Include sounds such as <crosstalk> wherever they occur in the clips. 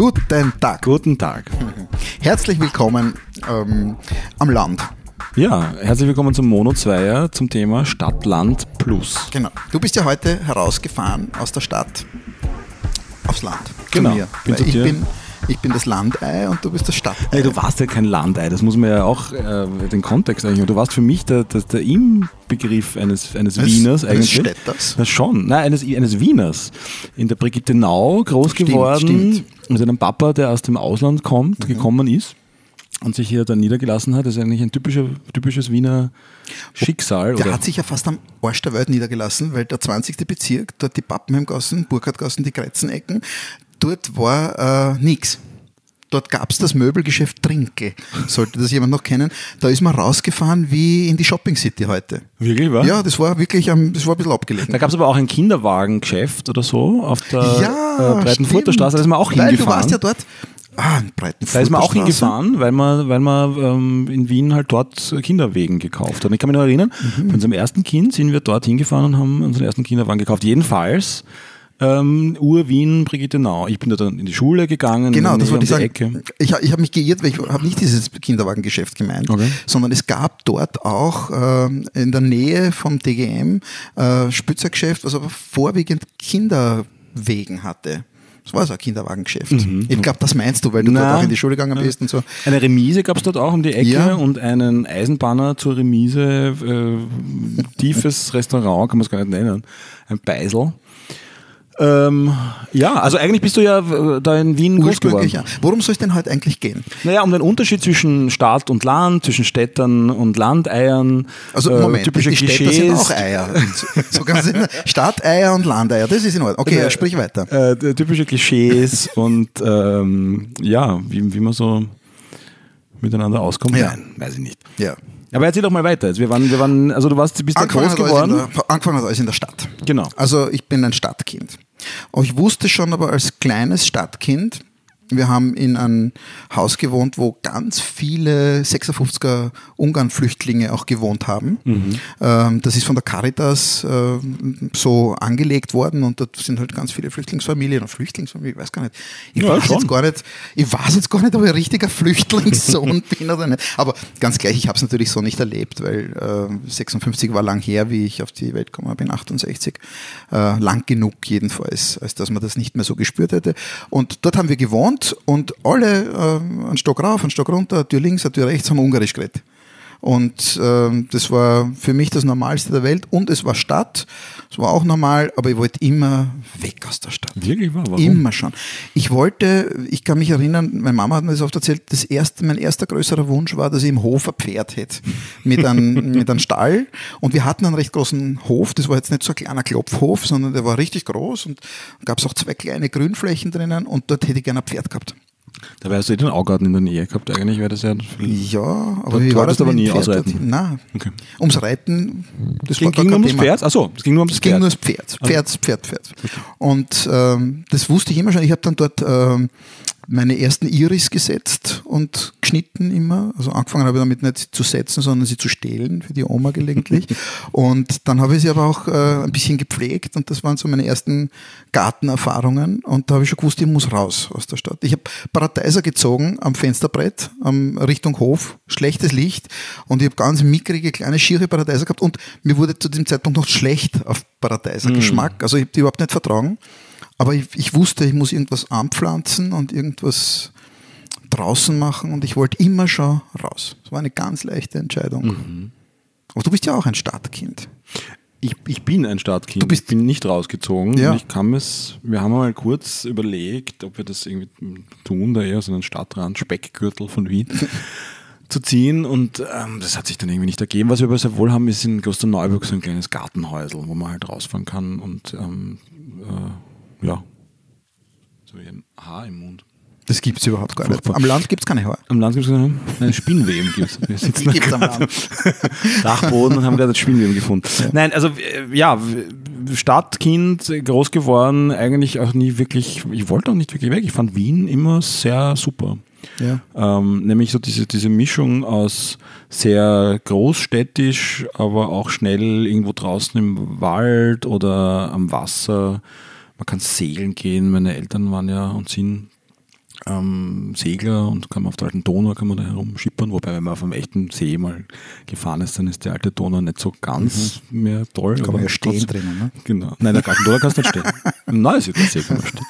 Guten Tag. Guten Tag. Herzlich willkommen ähm, am Land. Ja, herzlich willkommen zum Mono Zweier zum Thema Stadt, Land Plus. Genau. Du bist ja heute herausgefahren aus der Stadt aufs Land. Genau. Zu mir. Bin zu ich, dir. bin, ich bin das Landei und du bist das Stadtei. Hey, du warst ja kein Landei, das muss man ja auch äh, den Kontext eigentlich. Du warst für mich der, der, der Inbegriff eines, eines Eines- Wieners eines eigentlich. Städters. Na schon, nein, eines, eines Wieners. In der Brigitte Nau groß Stimmt, geworden, stimmt. Mhm. mit einem Papa, der aus dem Ausland kommt, gekommen ist und sich hier dann niedergelassen hat. Das ist eigentlich ein typischer, typisches Wiener Schicksal. Der oder? hat sich ja fast am Arsch der Welt niedergelassen, weil der 20. Bezirk, dort die Pappenheimgassen, Burkhardgassen, die Kreizenecken, dort war äh, nichts. Dort gab es das Möbelgeschäft Trinke, sollte das jemand noch kennen. Da ist man rausgefahren wie in die Shopping City heute. Wirklich, wa? Ja, das war wirklich, am- das war ein bisschen abgelegen. Da gab es aber auch ein Kinderwagengeschäft oder so auf der ja, äh, Breitenfurter. Straße. Da ist man auch Weil hingefahren. du warst ja dort. Ah, in Breitenfurter da ist man auch hingefahren, weil man, weil man ähm, in Wien halt dort Kinderwegen gekauft hat. Ich kann mich noch erinnern, Mhm. bei unserem ersten Kind sind wir dort hingefahren und haben unseren ersten Kinderwagen gekauft. Jedenfalls ähm, Ur-Wien, Brigitte Nau. Ich bin da dann in die Schule gegangen, Genau, das wollte ich sagen. Ecke. Ich, ich habe mich geirrt, weil ich habe nicht dieses Kinderwagengeschäft gemeint, Okay. sondern es gab dort auch ähm, in der Nähe vom DGM äh, Spitzelgeschäft, was aber vorwiegend Kinderwegen hatte. Das war so ein Kinderwagengeschäft. Ich glaube, das meinst du, weil du Mhm. Na. dort auch in die Schule gegangen bist und so. Eine Remise gab es dort auch um die Ecke Ja. und einen Eisenbahner zur Remise, äh, tiefes Restaurant, kann man es gar nicht nennen, ein Beisel. Ähm, ja, also eigentlich bist du ja äh, da in Wien groß geworden. Ja. Worum soll es denn heute eigentlich gehen? Naja, um den Unterschied zwischen Stadt und Land, zwischen Städtern und Landeiern, Also äh, Moment, typische die Städter Klischees. sind auch Eier. <laughs> So, ganz in, Stadteier und Landeier, das ist in Ordnung. Okay, Äh, sprich weiter. Äh, typische Klischees <laughs> und ähm, ja, wie, wie man so miteinander auskommt. Ja. Nein, weiß ich nicht. Ja. Aber erzähl doch mal weiter. Jetzt, wir waren, wir waren, also du warst, bist Angefangen groß hat, alles geworden. der, angefangen hat alles in der Stadt. Genau. Also ich bin ein Stadtkind. Und ich wusste schon aber als kleines Stadtkind, wir haben in einem Haus gewohnt, wo ganz viele 56er Ungarn-Flüchtlinge auch gewohnt haben. Ähm, das ist von der Caritas äh, so angelegt worden und dort sind halt ganz viele Flüchtlingsfamilien oder Flüchtlingsfamilien, ich weiß gar nicht. Ich, Ja, weiß, schon. jetzt gar nicht ich weiß jetzt gar nicht, ob ich ein richtiger <laughs> Flüchtlingssohn bin oder nicht. Aber ganz gleich, ich habe es natürlich so nicht erlebt, weil äh, 56 war lang her, wie ich auf die Welt gekommen bin, 68. Äh, lang genug jedenfalls, als dass man das nicht mehr so gespürt hätte. Und dort haben wir gewohnt und alle äh, einen Stock rauf, einen Stock runter, Tür links, Tür rechts, haben Ungarisch geredet. Und ähm, das war für mich das Normalste der Welt. Und es war Stadt, es war auch normal, aber ich wollte immer weg aus der Stadt. Wirklich wahr? Warum? Immer schon. Ich wollte, ich kann mich erinnern, meine Mama hat mir das oft erzählt, das erste, mein erster größerer Wunsch war, dass ich im Hof ein Pferd hätte. Mit einem, <laughs> mit einem Stall. Und wir hatten einen recht großen Hof. Das war jetzt nicht so ein kleiner Klopfhof, sondern der war richtig groß und gab es auch zwei kleine Grünflächen drinnen und dort hätte ich gerne ein Pferd gehabt. Dabei hast du eh den Augarten in der Nähe gehabt. Eigentlich wäre das ja. Ja, aber Du wie war wolltest das aber nie Pferd ausreiten. Nein. Okay. Ums Reiten, das Ging, war gar ging nur kein ums Thema. Pferd? Achso, es ging nur ums Es ging Pferd. nur ums Pferd. Pferd, Pferd, Pferd. Und ähm, das wusste ich immer schon. Ich habe dann dort ähm, meine ersten Iris gesetzt und geschnitten immer. Also angefangen habe ich damit nicht zu setzen, sondern sie zu stehlen für die Oma gelegentlich. <laughs> und dann habe ich sie aber auch äh, ein bisschen gepflegt und das waren so meine ersten Gartenerfahrungen. Und da habe ich schon gewusst, ich muss raus aus der Stadt. Ich habe Paradeiser gezogen am Fensterbrett ähm, Richtung Hof, schlechtes Licht und ich habe ganz mickrige, kleine, schiere Paradeiser gehabt und mir wurde zu diesem Zeitpunkt noch schlecht auf Paradeiser Geschmack. Also ich habe die überhaupt nicht vertragen. Aber ich, ich wusste, ich muss irgendwas anpflanzen und irgendwas draußen machen und ich wollte immer schon raus. Das war eine ganz leichte Entscheidung. Aber du bist ja auch ein Stadtkind. Ich, ich bin ein Stadtkind. Du bist- ich bin nicht rausgezogen. Ja. Ich kann es, wir haben mal kurz überlegt, ob wir das irgendwie tun, da eher so einen Stadtrand, Speckgürtel von Wien <laughs> zu ziehen. Und ähm, das hat sich dann irgendwie nicht ergeben. Was wir aber sehr wohl haben, ist in Klosterneuburg so ein kleines Gartenhäusel, wo man halt rausfahren kann und ähm, äh, ja, so wie ein Haar im Mund. Das gibt es überhaupt gar nicht. Am Land gibt es keine Haare. Am Land gibt es einen Spinnweben. Gibt's. <laughs> Wir sitzen Die gibt's am Land. Dachboden und haben gerade das Spinnweben gefunden. Nein, also äh, ja, Stadtkind, groß geworden, eigentlich auch nie wirklich, ich wollte auch nicht wirklich weg. Ich fand Wien immer sehr super. Ja. Ähm, nämlich so diese, diese Mischung aus sehr großstädtisch, aber auch schnell irgendwo draußen im Wald oder am Wasser. Man kann segeln gehen. Meine Eltern waren ja und sind ähm, Segler und kann man auf der alten Donau kann man da herumschippern, wobei wenn man auf einem echten See mal gefahren ist, dann ist die alte Donau nicht so ganz mhm. mehr toll. Kann man ja stehen drinnen, ne? Genau. Nein, der alten Donau kannst du nicht stehen. <laughs> Im Neusiedlersee kann man stehen.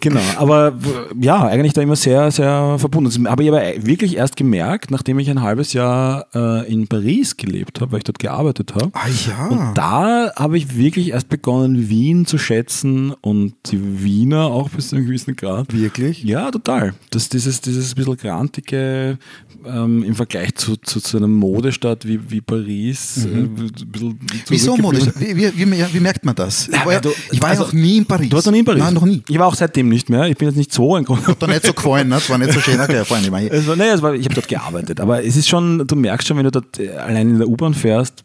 Genau, aber ja, eigentlich da immer sehr, sehr verbunden. Habe ich aber wirklich erst gemerkt, nachdem ich ein halbes Jahr äh, in Paris gelebt habe, weil ich dort gearbeitet habe. Ah ja. Und da habe ich wirklich erst begonnen, Wien zu schätzen und die Wiener auch bis zu einem gewissen Grad. Wirklich? Ja, total. Das, dieses, dieses bisschen grantige ähm, im Vergleich zu, zu, zu einer Modestadt wie, wie Paris. Mhm. Äh, Wieso Modestadt? Wie, wie, wie, wie, merkt man das? Ich war, ja, du, ich war also, ja noch nie in Paris. Du warst noch nie in Paris? Nein, noch nie. Ich war auch seitdem nicht mehr. Ich bin jetzt nicht so ein Hat dir nicht so gefallen, ne? Es war nicht so schön gefallen. Ich, mein, es war, nee, war, ich habe dort gearbeitet. Aber es ist schon, du merkst schon, wenn du dort äh, allein in der U-Bahn fährst,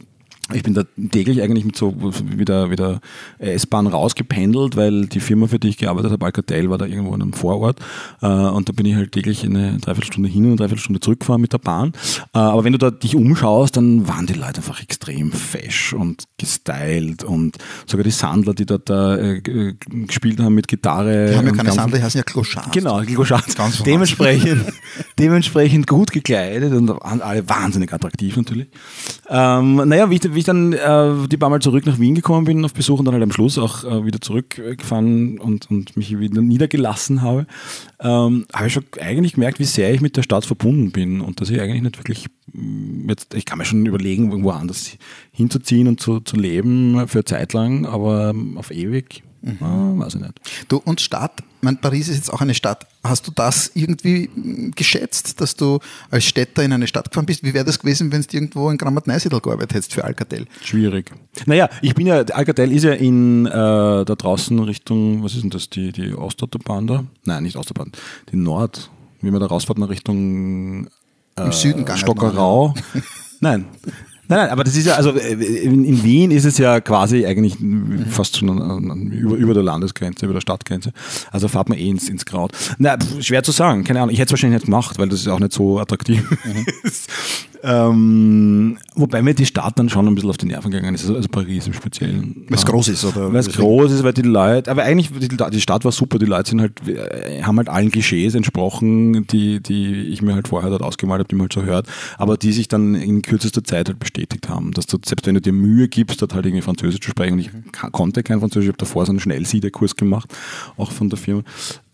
ich bin da täglich eigentlich mit so wieder, wieder S-Bahn rausgependelt, weil die Firma, für die ich gearbeitet habe, Alcatel, war da irgendwo in einem Vorort. Äh, und da bin ich halt täglich eine Dreiviertelstunde hin und eine Dreiviertelstunde zurückgefahren mit der Bahn. Äh, aber wenn du da dich umschaust, dann waren die Leute einfach extrem fesch und gestylt und sogar die Sandler, die dort da äh, gespielt haben mit Gitarre. Die haben ja keine Sandler, die heißen ja Clochards. Genau, Clochards. dementsprechend, <laughs> dementsprechend gut gekleidet und alle wahnsinnig attraktiv natürlich. Ähm, naja, wie ich, wie ich dann äh, die paar Mal zurück nach Wien gekommen bin auf Besuch und dann halt am Schluss auch äh, wieder zurückgefahren und, und mich wieder niedergelassen habe, ähm, habe ich schon eigentlich gemerkt, wie sehr ich mit der Stadt verbunden bin und dass ich eigentlich nicht wirklich mm, jetzt, ich kann mir schon überlegen, irgendwo anders hinzuziehen und zu, zu leben für eine Zeit lang, aber auf ewig Mhm. Ah, weiß ich nicht. Du, und Stadt, mein Paris ist jetzt auch eine Stadt. Hast du das irgendwie hm, geschätzt, dass du als Städter in eine Stadt gefahren bist? Wie wäre das gewesen, wenn du irgendwo in Grammat Neusiedl gearbeitet hättest für Alcatel? Schwierig. Naja, ich bin ja, Alcatel ist ja in äh, da draußen Richtung, was ist denn das, die, die Ostautobahn da? Nein, nicht Ostautobahn, die Nord, wie man da rausfährt nach Richtung äh, Im Süden Stockerau. <laughs> Nein, Nein, nein, aber das ist ja, also äh, in, in Wien ist es ja quasi eigentlich fast schon an, an, über, über der Landesgrenze, über der Stadtgrenze. Also fahrt man eh ins, ins Kraut. Na, schwer zu sagen, keine Ahnung. Ich hätte es wahrscheinlich nicht gemacht, weil das ist auch nicht so attraktiv mhm. <laughs> ist. Ähm, wobei mir die Stadt dann schon ein bisschen auf die Nerven gegangen ist, also Paris im Speziellen. Weil es groß ist, oder? Weil es groß ist, weil die Leute, aber eigentlich, die, Stadt war super, die Leute sind halt, äh, haben halt allen Klischees entsprochen, die, die ich mir halt vorher dort ausgemalt habe, die man halt so hört, aber die sich dann in kürzester Zeit halt bestätigt haben, dass du, selbst wenn du dir Mühe gibst, dort halt irgendwie Französisch zu sprechen, und ich konnte kein Französisch, ich habe davor so einen Schnellsiederkurs gemacht, auch von der Firma,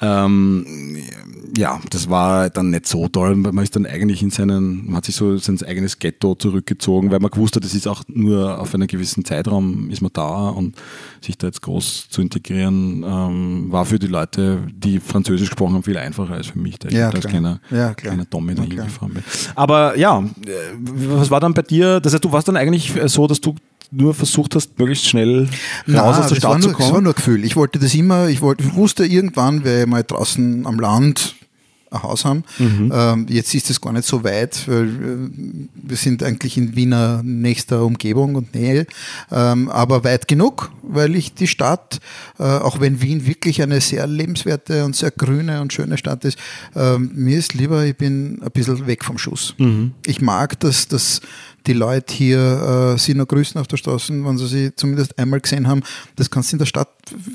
ähm, ja, das war dann nicht so toll. Man ist dann eigentlich in seinen, man hat sich so sein eigenes Ghetto zurückgezogen, weil man gewusst hat, es ist auch nur auf einen gewissen Zeitraum ist man da und sich da jetzt groß zu integrieren, ähm, war für die Leute, die Französisch gesprochen haben, viel einfacher als für mich, der ja, ich als kleiner, ja, kleiner Tommy da hingefahren bin. Aber ja, äh, was war dann bei dir? Das heißt, du warst dann eigentlich so, dass du nur versucht hast, möglichst schnell raus aus der Stadt nur, zu kommen? Das war nur Gefühl. Ich wollte das immer, ich wollte, ich wusste irgendwann, wäre ich mal draußen am Land ein Haus haben. Mhm. Ähm, jetzt ist es gar nicht so weit, weil äh, wir sind eigentlich in Wiener nächster Umgebung und Nähe, ähm, aber weit genug, weil ich die Stadt, äh, auch wenn Wien wirklich eine sehr lebenswerte und sehr grüne und schöne Stadt ist, äh, mir ist lieber, ich bin ein bisschen weg vom Schuss. Mhm. Ich mag das, das die Leute hier äh, sie noch grüßen auf der Straße, wenn sie sie zumindest einmal gesehen haben. Das kannst du in der Stadt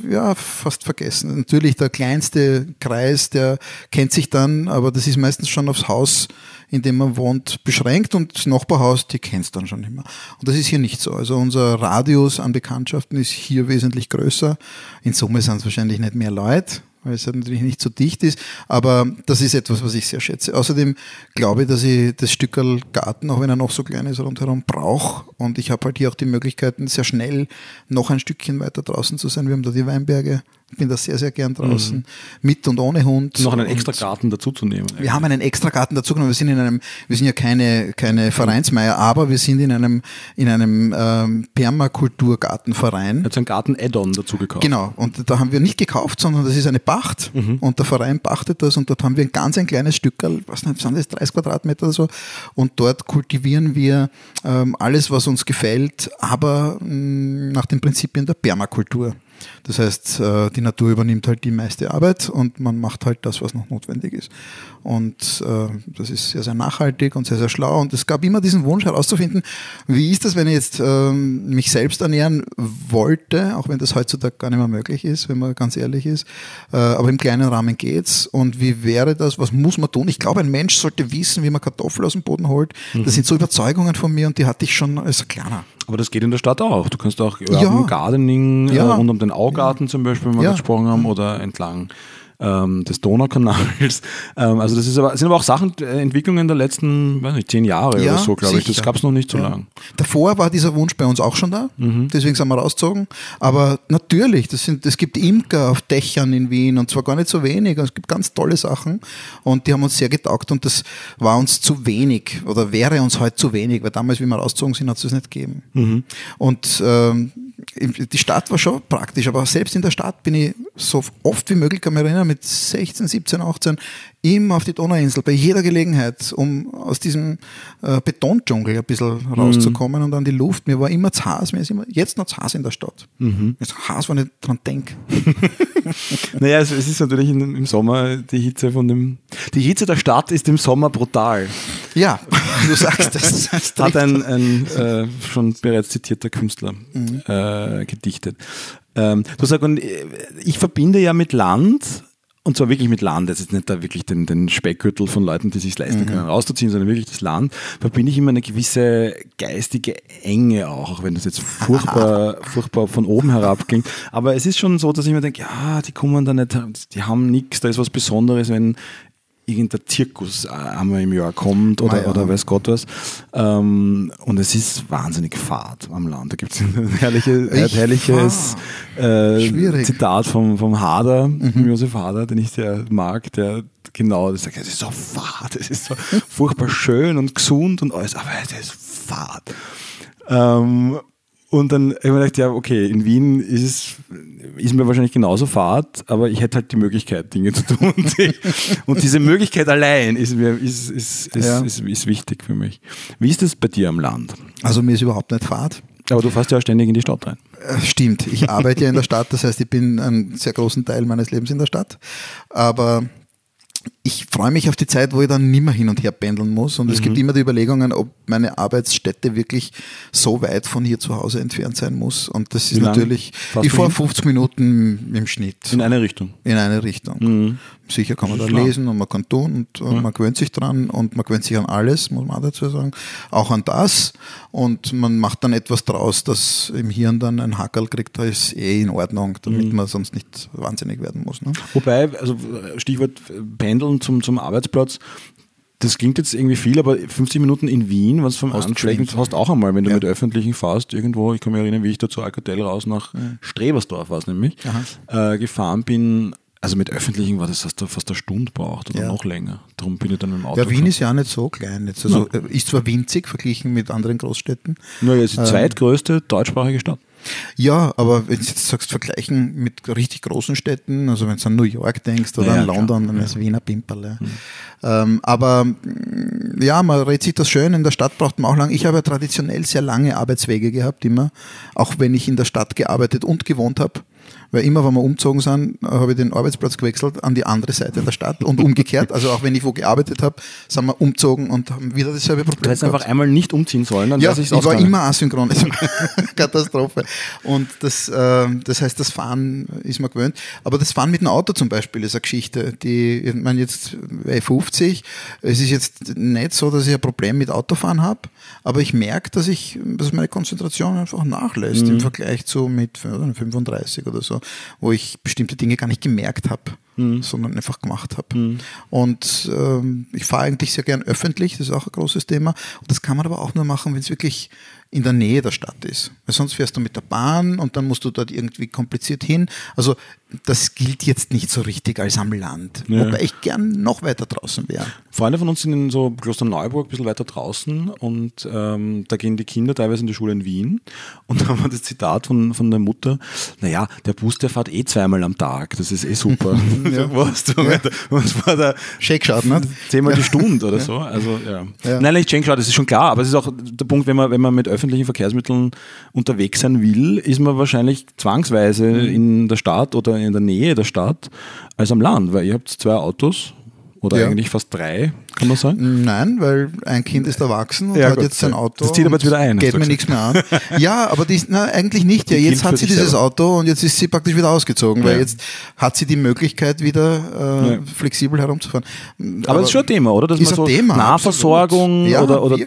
ja fast vergessen. Natürlich der kleinste Kreis, der kennt sich dann, aber das ist meistens schon aufs Haus, in dem man wohnt, beschränkt und das Nachbarhaus, die kennst dann schon immer. Und das ist hier nicht so. Also unser Radius an Bekanntschaften ist hier wesentlich größer. In Summe sind es wahrscheinlich nicht mehr Leute, weil es halt natürlich nicht so dicht ist. Aber das ist etwas, was ich sehr schätze. Außerdem glaube ich, dass ich das Stückerl Garten, auch wenn er noch so klein ist, rundherum brauche. Und ich habe halt hier auch die Möglichkeiten, sehr schnell noch ein Stückchen weiter draußen zu sein. Wir haben da die Weinberge, ich bin da sehr, sehr gern draußen, mhm. mit und ohne Hund. Noch einen extra Garten dazu zu nehmen. Wir haben einen extra Garten dazu genommen. Wir sind in einem, wir sind ja keine, keine Vereinsmeier, aber wir sind in einem, in einem ähm, Permakulturgartenverein. Jetzt ein Garten-Add-on dazu gekauft. Genau. Und da haben wir nicht gekauft, sondern das ist eine Pacht. Mhm. Und der Verein pachtet das und dort haben wir ein ganz ein kleines Stück, was nicht, sind das 30 Quadratmeter oder so. Und dort kultivieren wir ähm, alles, was uns gefällt, aber mh, mm, nach den Prinzipien der Permakultur. Das heißt, äh, die Natur übernimmt halt die meiste Arbeit und man macht halt das, was noch notwendig ist. Und äh, das ist sehr, sehr nachhaltig und sehr, sehr schlau. Und es gab immer diesen Wunsch herauszufinden, wie ist das, wenn ich jetzt ähm, mich selbst ernähren wollte, auch wenn das heutzutage gar nicht mehr möglich ist, wenn man ganz ehrlich ist. Äh, aber im kleinen Rahmen geht's. Und wie wäre das? Was muss man tun? Ich glaube, ein Mensch sollte wissen, wie man Kartoffeln aus dem Boden holt. Mhm. Das sind so Überzeugungen von mir und die hatte ich schon als kleiner. Aber das geht in der Stadt auch. Du kannst auch ja. Gardening ja. äh, rund um den Augarten ja. zum Beispiel, wenn wir ja. gesprochen haben, oder entlang ähm, des Donaukanals. <laughs> Ähm, also das ist aber, sind aber auch Sachen, äh, Entwicklungen der letzten, weiß nicht, zehn Jahre ja, oder so, glaube ich. Das gab es noch nicht so ja. lang. Davor war dieser Wunsch bei uns auch schon da, mhm. deswegen sind wir rausgezogen. Aber natürlich, das sind, es gibt Imker auf Dächern in Wien und zwar gar nicht so wenig. Es gibt ganz tolle Sachen und die haben uns sehr getaugt und das war uns zu wenig oder wäre uns heute zu wenig, weil damals, wie wir rausgezogen sind, hat es das nicht gegeben. Mhm. Und ähm, die Stadt war schon praktisch, aber selbst in der Stadt bin ich so oft wie möglich, kann mich erinnern, mit 16, 17, 18 immer auf die Donauinsel, bei jeder Gelegenheit, um aus diesem äh, Betondschungel ein bisschen rauszukommen mhm. und an die Luft. Mir war immer zu Haas, mir ist immer, jetzt noch zu Haas in der Stadt. Mhm. Jetzt Haas, wenn ich dran denke. <laughs> naja, es, es, ist natürlich im Sommer die Hitze von dem, die Hitze der Stadt ist im Sommer brutal. Ja, <laughs> du sagst das. das Hat ein, ein äh, schon bereits zitierter Künstler mhm. äh, gedichtet. Ähm, du sagst, und äh, ich verbinde ja mit Land und zwar wirklich mit Land, das ist nicht da wirklich den, den Speckgürtel von Leuten, die sich leisten mhm. können, rauszuziehen, sondern wirklich das Land, verbinde ich immer eine gewisse geistige Enge auch, auch wenn das jetzt furchtbar, <laughs> furchtbar von oben herab klingt. Aber es ist schon so, dass ich mir denke, ja, die kommen da nicht, die haben nichts, da ist was Besonderes, wenn irgendein Zirkus äh, einmal im Jahr kommt oder, ah, ja. oder weiß Gott was. Ähm, und es ist wahnsinnig fad am Land. Da gibt es ein <laughs> herrliche, herrliches äh, Zitat vom, vom Hader, mhm. Josef Hader, den ich sehr mag, der genau das sagt, es ist so fad, es ist so furchtbar schön und gesund und alles, aber es ist fad. Ähm, und dann habe ich mir gedacht, ja, okay, in Wien ist es ist mir wahrscheinlich genauso fad, aber ich hätte halt die Möglichkeit, Dinge zu tun. Und diese Möglichkeit allein ist, mir, ist, ist, ist, ja. ist, ist wichtig für mich. Wie ist das bei dir am Land? Also mir ist überhaupt nicht fad. Aber du fährst ja ständig in die Stadt rein. Äh, stimmt, ich arbeite ja in der Stadt, das heißt, ich bin einen sehr großen Teil meines Lebens in der Stadt. Aber ich freue mich auf die Zeit, wo ich dann nimmer hin und her pendeln muss. Und mhm. es gibt mhm. immer die Überlegungen, ob meine Arbeitsstätte wirklich so weit von hier zu Hause entfernt sein muss. Und das ist natürlich, ich fahre 50 Minuten im Schnitt. In eine Richtung. In eine Richtung. Mhm. Sicher kann man da lesen und man kann tun und ja. man gewöhnt sich dran und man gewöhnt sich an alles, muss man auch dazu sagen. Auch an das. Und man macht dann etwas draus, dass im Hirn dann ein Hackerl kriegt, da ist eh in Ordnung, damit mhm. man sonst nicht wahnsinnig werden muss. Ne? Wobei, also Stichwort Pendeln zum, zum Arbeitsplatz, das klingt jetzt irgendwie viel, aber 50 Minuten in Wien, was vom Anschlägen hast auch einmal, wenn du ja. mit öffentlichen fährst, irgendwo, ich kann mich erinnern, wie ich da zur Alcatel raus nach ja. Strebersdorf war es nämlich, äh, gefahren bin, also mit öffentlichen war das, dass du fast eine Stunde braucht oder ja. noch länger. Darum bin ich dann mit dem Auto. Ja, Wien gefahren. ist ja auch nicht so klein. Jetzt. Also ja. Ist zwar winzig verglichen mit anderen Großstädten. Naja, es ist die ähm, zweitgrößte deutschsprachige Stadt. Ja, aber wenn du jetzt sagst, vergleichen mit richtig großen Städten, also wenn du an New York denkst oder ja, an London, klar. dann ist Wiener Pimperle. Mhm. Ähm, aber mm, ja, man redet sich das schön. In der Stadt braucht man auch lang. Ich habe ja traditionell sehr lange Arbeitswege gehabt, immer. Auch wenn ich in der Stadt gearbeitet und gewohnt habe. Weil immer, wenn wir umgezogen sind, habe ich den Arbeitsplatz gewechselt an die andere Seite der Stadt und umgekehrt. Also auch wenn ich wo gearbeitet habe, sind wir umgezogen und haben wieder dasselbe Problem. Du hättest einfach einmal nicht umziehen sollen, dann ja, ich war immer asynchron. <laughs> Katastrophe. Und das, äh, das heißt, das Fahren ist mir gewöhnt. Aber das Fahren mit dem Auto zum Beispiel ist eine Geschichte, die, ich meine, jetzt bei 50, es ist jetzt nicht so, dass ich ein Problem mit Autofahren habe, aber ich merke, dass ich, dass meine Konzentration einfach nachlässt mhm. im Vergleich zu mit 35 oder so wo ich bestimmte Dinge gar nicht gemerkt habe, mhm. sondern einfach gemacht habe. Mhm. Und ähm, ich fahre eigentlich sehr gern öffentlich, das ist auch ein großes Thema. Und das kann man aber auch nur machen, wenn es wirklich in der Nähe der Stadt ist. Weil sonst fährst du mit der Bahn und dann musst du dort irgendwie kompliziert hin. Also das gilt jetzt nicht so richtig als am Land. Ja. Wobei ich gern noch weiter draußen wäre. Freunde von uns sind in so Klosterneuburg ein bisschen weiter draußen und ähm, da gehen die Kinder teilweise in die Schule in Wien und <laughs> da haben wir das Zitat von, von der Mutter, naja, der Bus, der fährt eh zweimal am Tag, das ist eh super. <laughs> ja. Was du ja. was war der Shake ne? Zehnmal die Stunde oder so. Also ja. ja. Nein, nicht Shake das ist schon klar, aber es ist auch der Punkt, wenn man, wenn man mit öffentlichen Verkehrsmitteln unterwegs sein will, ist man wahrscheinlich zwangsweise mhm. in der Stadt oder in der Nähe der Stadt als am Land, weil ihr habt zwei Autos oder ja. eigentlich fast drei, kann man sagen? Nein, weil ein Kind ist erwachsen und ja, hat gut, jetzt sein Auto. Das zieht aber jetzt wieder ein. Geht mir nichts mehr an. <laughs> ja, aber die, na, eigentlich nicht. Ja, jetzt hat sie dieses selber. Auto und jetzt ist sie praktisch wieder ausgezogen, ja. weil jetzt hat sie die Möglichkeit, wieder äh, flexibel herumzufahren. Aber, aber das ist schon ein Thema, oder? Dass ist man so Thema, Nahversorgung oder, oder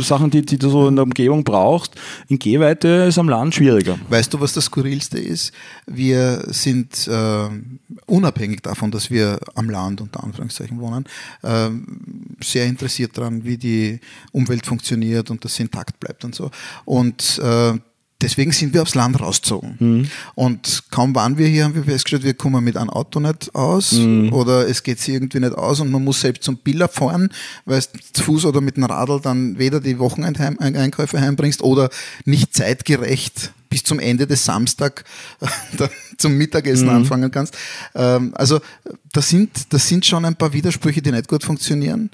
Sachen, die, die du so in der Umgebung brauchst, in Gehweite ist am Land schwieriger. Weißt du, was das Skurrilste ist? Wir sind äh, unabhängig davon, dass wir am Land unter Anführungszeichen wohnen, äh, sehr interessiert daran, wie die Umwelt funktioniert und sie intakt bleibt und so. Und äh, deswegen sind wir aufs Land rausgezogen. Mhm. Und kaum waren wir hier, haben wir festgestellt, wir kommen mit einem Auto nicht aus mhm. oder es geht sich irgendwie nicht aus und man muss selbst zum Biller fahren, weil es zu Fuß oder mit einem Radl dann weder die Wocheneinkäufe heimbringst oder nicht zeitgerecht bis zum Ende des Samstag <laughs> zum Mittagessen mhm. anfangen kannst. Ähm, also das sind, das sind schon ein paar Widersprüche, die nicht gut funktionieren.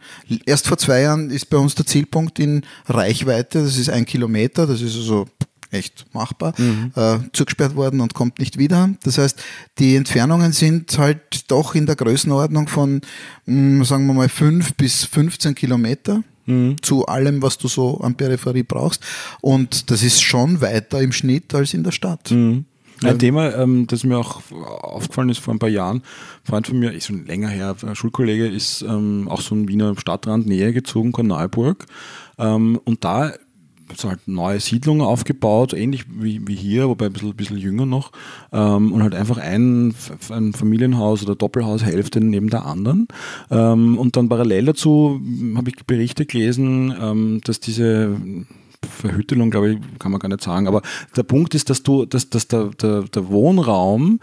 Erst vor zwei Jahren ist bei uns der Zielpunkt in Reichweite, das ist ein Kilometer, das ist also echt machbar, mhm. äh, zugesperrt worden und kommt nicht wieder. Das heißt, die Entfernungen sind halt doch in der Größenordnung von, mh, mm, sagen wir mal, 5 bis 15 Kilometer. Mhm. zu allem, was du so an Peripherie brauchst. Und das ist schon weiter im Schnitt als in der Stadt. Mhm. Ein Thema, ähm, das mir auch aufgefallen ist vor ein paar Jahren, ein Freund von mir, ist schon länger her, ein Schulkollege, ist ähm, auch so ein Wiener Stadtrand näher gezogen, Korneuburg. Ähm, und da so halt neue Siedlungen aufgebaut, ähnlich wie, wie hier, wobei ein bisschen, bisschen jünger noch. Ähm, und halt einfach ein, ein Familienhaus oder Doppelhaus Hälfte neben der anderen. Ähm, und dann parallel dazu habe ich Berichte gelesen, ähm, dass diese Verhüttelung, glaube ich, kann man gar nicht sagen. Aber der Punkt ist, dass du, dass, dass der, der, der Wohnraum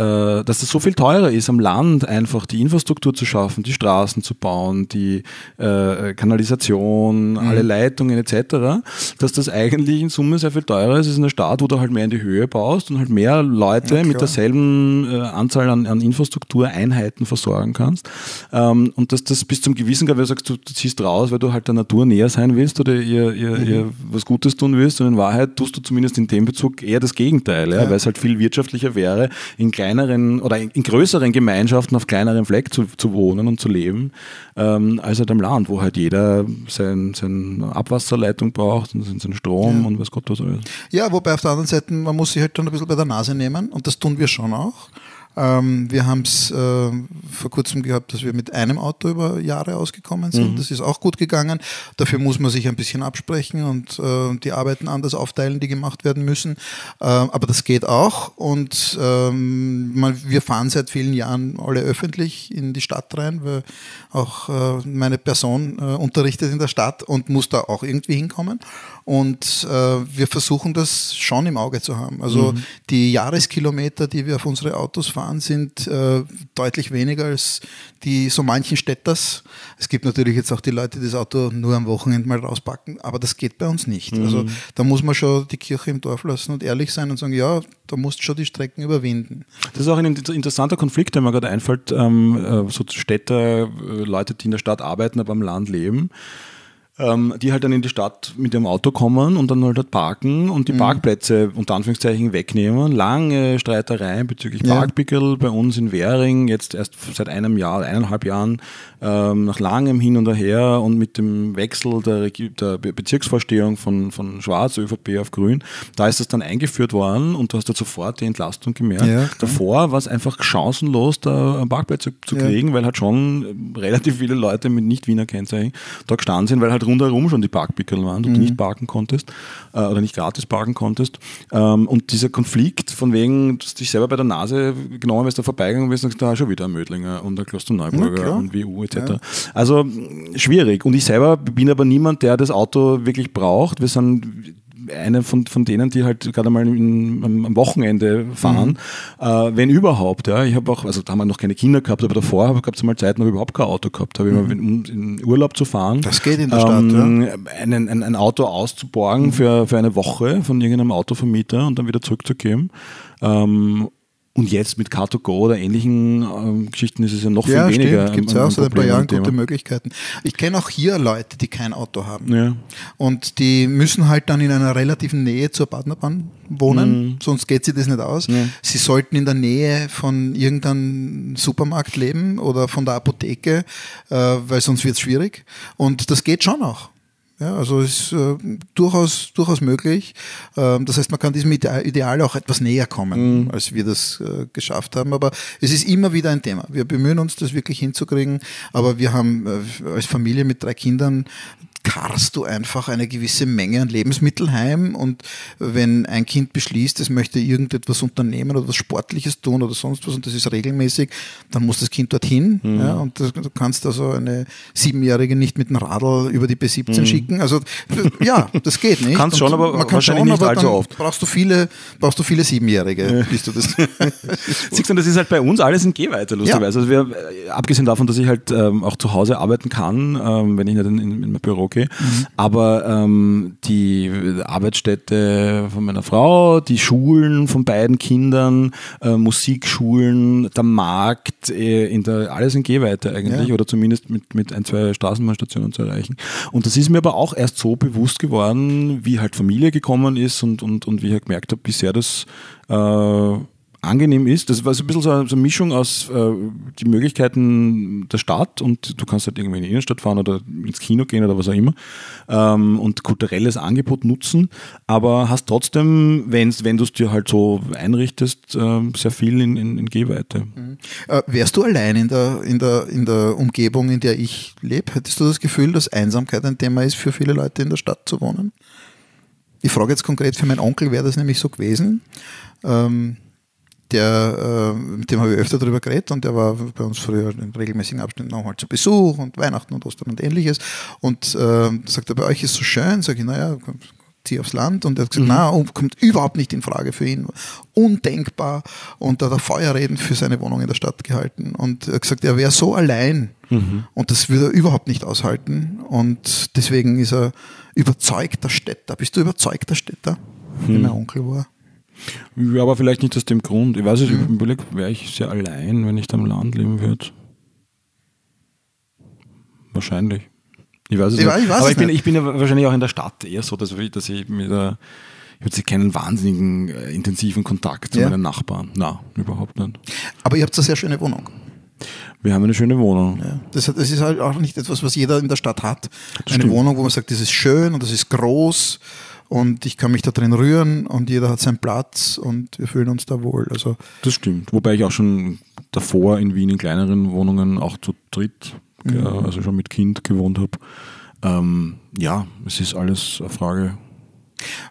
dass es so viel teurer ist, am Land einfach die Infrastruktur zu schaffen, die Straßen zu bauen, die äh, Kanalisation, mhm. alle Leitungen etc., dass das eigentlich in Summe sehr viel teurer ist als in der Stadt, wo du halt mehr in die Höhe baust und halt mehr Leute ja, mit derselben äh, Anzahl an, an Infrastruktureinheiten versorgen kannst. Ähm, und dass das bis zum gewissen Grad, weil du sagst, du, du, ziehst raus, weil du halt der Natur näher sein willst oder ihr, ihr, mhm. ihr was Gutes tun willst und in Wahrheit tust du zumindest in dem Bezug eher das Gegenteil, ja, ja. weil es halt viel wirtschaftlicher wäre, in kleinen kleineren oder in, größeren Gemeinschaften auf kleinerem Fleck zu, zu wohnen und zu leben, ähm, als halt am Land, wo halt jeder seine sein Abwasserleitung braucht und seinen Strom ja. und was Gott was alles. Ja, wobei auf der anderen Seite, man muss sich halt dann ein bisschen bei der Nase nehmen und das tun wir schon auch. Ähm, wir haben es äh, vor kurzem gehabt, dass wir mit einem Auto über Jahre ausgekommen sind. Mhm. Das ist auch gut gegangen. Dafür muss man sich ein bisschen absprechen und äh, die Arbeiten anders aufteilen, die gemacht werden müssen. Äh, aber das geht auch. Und ähm, man, wir fahren seit vielen Jahren alle öffentlich in die Stadt rein, weil auch äh, meine Person äh, unterrichtet in der Stadt und muss da auch irgendwie hinkommen. Und äh, wir versuchen das schon im Auge zu haben. Also mhm. die Jahreskilometer, die wir auf unsere Autos fahren, sind äh, deutlich weniger als die so manchen Städters. Es gibt natürlich jetzt auch die Leute, die das Auto nur am Wochenende mal rauspacken, aber das geht bei uns nicht. Mhm. Also da muss man schon die Kirche im Dorf lassen und ehrlich sein und sagen, ja, da musst du schon die Strecken überwinden. Das ist auch ein interessanter Konflikt, der mir gerade einfällt, ähm, äh, so Städte, äh, Leute, die in der Stadt arbeiten, aber am Land leben ähm, die halt dann in die Stadt mit ihrem Auto kommen und dann halt, halt parken und die mhm. Parkplätze unter Anführungszeichen wegnehmen. Lange Streitereien bezüglich ja. Parkpickel bei uns in Währing, jetzt erst seit einem Jahr, eineinhalb Jahren, ähm, nach langem Hin und Her und mit dem Wechsel der, der Bezirksvorstehung von, von Schwarz, ÖVP auf Grün, da ist das dann eingeführt worden und du hast da sofort die Entlastung gemerkt. Ja, Davor war es einfach chancenlos, da einen Parkplatz zu, zu kriegen, ja. weil halt schon relativ viele Leute mit Nicht-Wiener Kennzeichen da gestanden sind, weil halt rundherum schon die Parkpickel waren und mhm. du nicht parken konntest äh, oder nicht gratis parken konntest. Ähm, und dieser Konflikt von wegen, dass du dich selber bei der Nase genommen wirst, da vorbeigegangen bist und sagst, da schon wieder ein Mödlinger und ein Klosterneuburger ja, und WU etc. Ja. Also schwierig. Und ich selber bin aber niemand, der das Auto wirklich braucht. Wir sind eine von, von denen, die halt gerade mal in, am, Wochenende fahren, mhm. äh, wenn überhaupt. Ja. Ich habe auch, also da haben wir noch keine Kinder gehabt, aber davor habe ich mal Zeit, noch überhaupt kein Auto gehabt. Habe mhm. immer, um in Urlaub zu fahren. Das geht in der ähm, Stadt, ja. Ein, ein, ein Auto auszuborgen mhm. für, für eine Woche von irgendeinem Autovermieter und dann wieder zurückzugeben. Ähm, und jetzt mit Car2Go oder ähnlichen ähm, Geschichten ist es ja noch ja, viel weniger. Stimmt, gibt es ja auch seit ein paar Jahren gute Möglichkeiten. Ich kenne auch hier Leute, die kein Auto haben. Ja. Und die müssen halt dann in einer relativen Nähe zur Partnerbahn wohnen, mhm. sonst geht sie das nicht aus. Ja. Sie sollten in der Nähe von irgendeinem Supermarkt leben oder von der Apotheke, äh, weil sonst wird es schwierig. Und das geht schon auch. Ja, also ist äh, durchaus, durchaus möglich. Ähm, das heißt, man kann diesem Ideal auch etwas näher kommen, mhm. als wir das äh, geschafft haben. Aber es ist immer wieder ein Thema. Wir bemühen uns, das wirklich hinzukriegen. Aber wir haben äh, als Familie mit drei Kindern karst du einfach eine gewisse Menge an Lebensmitteln heim und wenn ein Kind beschließt, es möchte irgendetwas unternehmen oder was Sportliches tun oder sonst was und das ist regelmäßig, dann muss das Kind dorthin mhm. ja, und du kannst also eine Siebenjährige nicht mit einem Radl über die B17 mhm. schicken. Also ja, das geht nicht. Kannst schon, aber man kann wahrscheinlich schon, nicht allzu oft. Brauchst du viele, brauchst du viele Siebenjährige, bis du das. <laughs> <laughs> Siehst du, das ist halt bei uns alles in Gehweite, lustigerweise. Ja. Also wir, äh, abgesehen davon, dass ich halt ähm, auch zu Hause arbeiten kann, ähm, wenn ich nicht in, in, in mein Büro okay. Mhm. Aber ähm, die Arbeitsstätte von meiner Frau, die Schulen von beiden Kindern, äh, Musikschulen, der Markt, äh, in der, alles in Gehweite eigentlich ja. oder zumindest mit, mit ein, zwei Straßenbahnstationen zu erreichen. Und das ist mir aber auch erst so bewusst geworden, wie halt Familie gekommen ist und, und, und wie ich halt gemerkt habe, wie sehr das äh, angenehm ist. Das war so ein bisschen so eine, Mischung aus äh, die Möglichkeiten der Stadt und du kannst halt irgendwie in die Innenstadt fahren oder ins Kino gehen oder was auch immer ähm, und kulturelles Angebot nutzen, aber hast trotzdem, wenn's, wenn du es dir halt so einrichtest, äh, sehr viel in, in, in Gehweite. Mhm. Äh, wärst du allein in der, in, der, in der Umgebung, in der ich lebe? Hättest du das Gefühl, dass Einsamkeit ein Thema ist für viele Leute in der Stadt zu wohnen? Ich frage jetzt konkret für meinen Onkel, wäre das nämlich so gewesen. Ähm, der, äh, mit dem habe ich öfter darüber geredet und der war bei uns früher in regelmäßigen Abständen auch mal zu Besuch und Weihnachten und Ostern und ähnliches. Und äh, sagt er, bei euch ist so schön, sage ich, naja, zieh aufs Land und er hat gesagt, mhm. na, kommt überhaupt nicht in Frage für ihn. Undenkbar. Und da hat er Feuerreden für seine Wohnung in der Stadt gehalten. Und er hat gesagt, er wäre so allein mhm. und das würde er überhaupt nicht aushalten. Und deswegen ist er überzeugter Städter. Bist du überzeugter Städter? Mhm. Wie mein Onkel war. Ja, aber vielleicht nicht aus dem Grund. Ich weiß nicht, mhm. ich wäre ich sehr allein, wenn ich da im Land leben würde. Wahrscheinlich. Ich weiß es ich nicht. Weiß, ich weiß aber ich bin, ich bin ja wahrscheinlich auch in der Stadt eher so, dass ich, dass ich mit der ich habe keinen wahnsinnigen äh, intensiven Kontakt zu ja. meinen Nachbarn. Na, überhaupt nicht. Aber ihr habt eine sehr schöne Wohnung. Wir haben eine schöne Wohnung. Ja. Das, das, ist halt auch nicht etwas, was jeder in der Stadt hat. Das eine stimmt. Wohnung, wo man sagt, das ist schön und das ist groß und ich kann mich da drin rühren und jeder hat seinen Platz und wir fühlen uns da wohl. Also das stimmt. Wobei ich auch schon davor in Wien in kleineren Wohnungen auch zu dritt, mhm. also schon mit Kind gewohnt habe. Ähm, ja, es ist alles eine Frage,